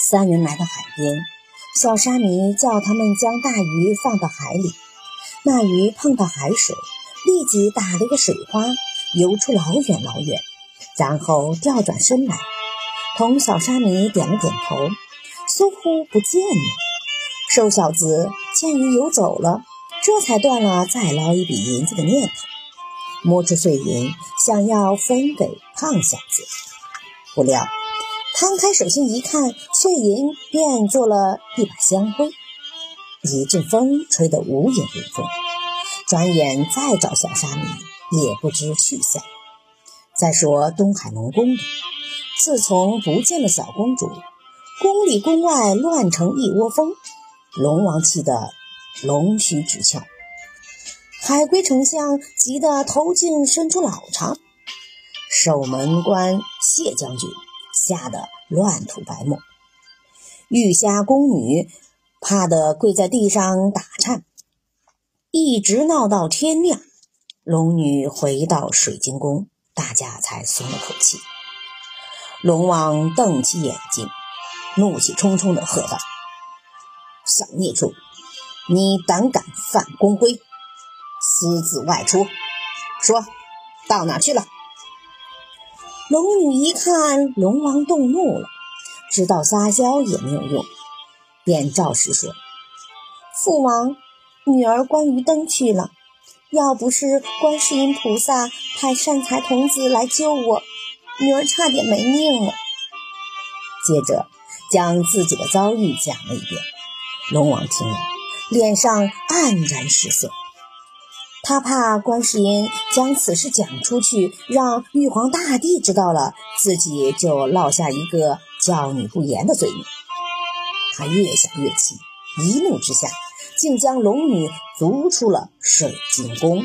三人来到海边，小沙弥叫他们将大鱼放到海里。那鱼碰到海水，立即打了一个水花，游出老远老远，然后调转身来，同小沙弥点了点头，似乎不见了。瘦小子见鱼游走了，这才断了再捞一笔银子的念头，摸出碎银，想要分给胖小子，不料摊开手心一看，碎银变作了一把香灰。一阵风吹得无影无踪，转眼再找小沙弥也不知去向。再说东海龙宫里，自从不见了小公主，宫里宫外乱成一窝蜂，龙王气得龙须直翘，海龟丞相急得头颈伸出老长，守门官谢将军吓得乱吐白沫，玉虾宫女。怕得跪在地上打颤，一直闹到天亮。龙女回到水晶宫，大家才松了口气。龙王瞪起眼睛，怒气冲冲地喝道：“小孽畜，你胆敢犯宫规，私自外出，说到哪去了？”龙女一看龙王动怒了，知道撒娇也没有用。便照实说：“父王，女儿观鱼灯去了。要不是观世音菩萨派善财童子来救我，女儿差点没命了。”接着将自己的遭遇讲了一遍。龙王听了，脸上黯然失色。他怕观世音将此事讲出去，让玉皇大帝知道了，自己就落下一个教女不严的罪名。他越想越气，一怒之下，竟将龙女逐出了水晶宫。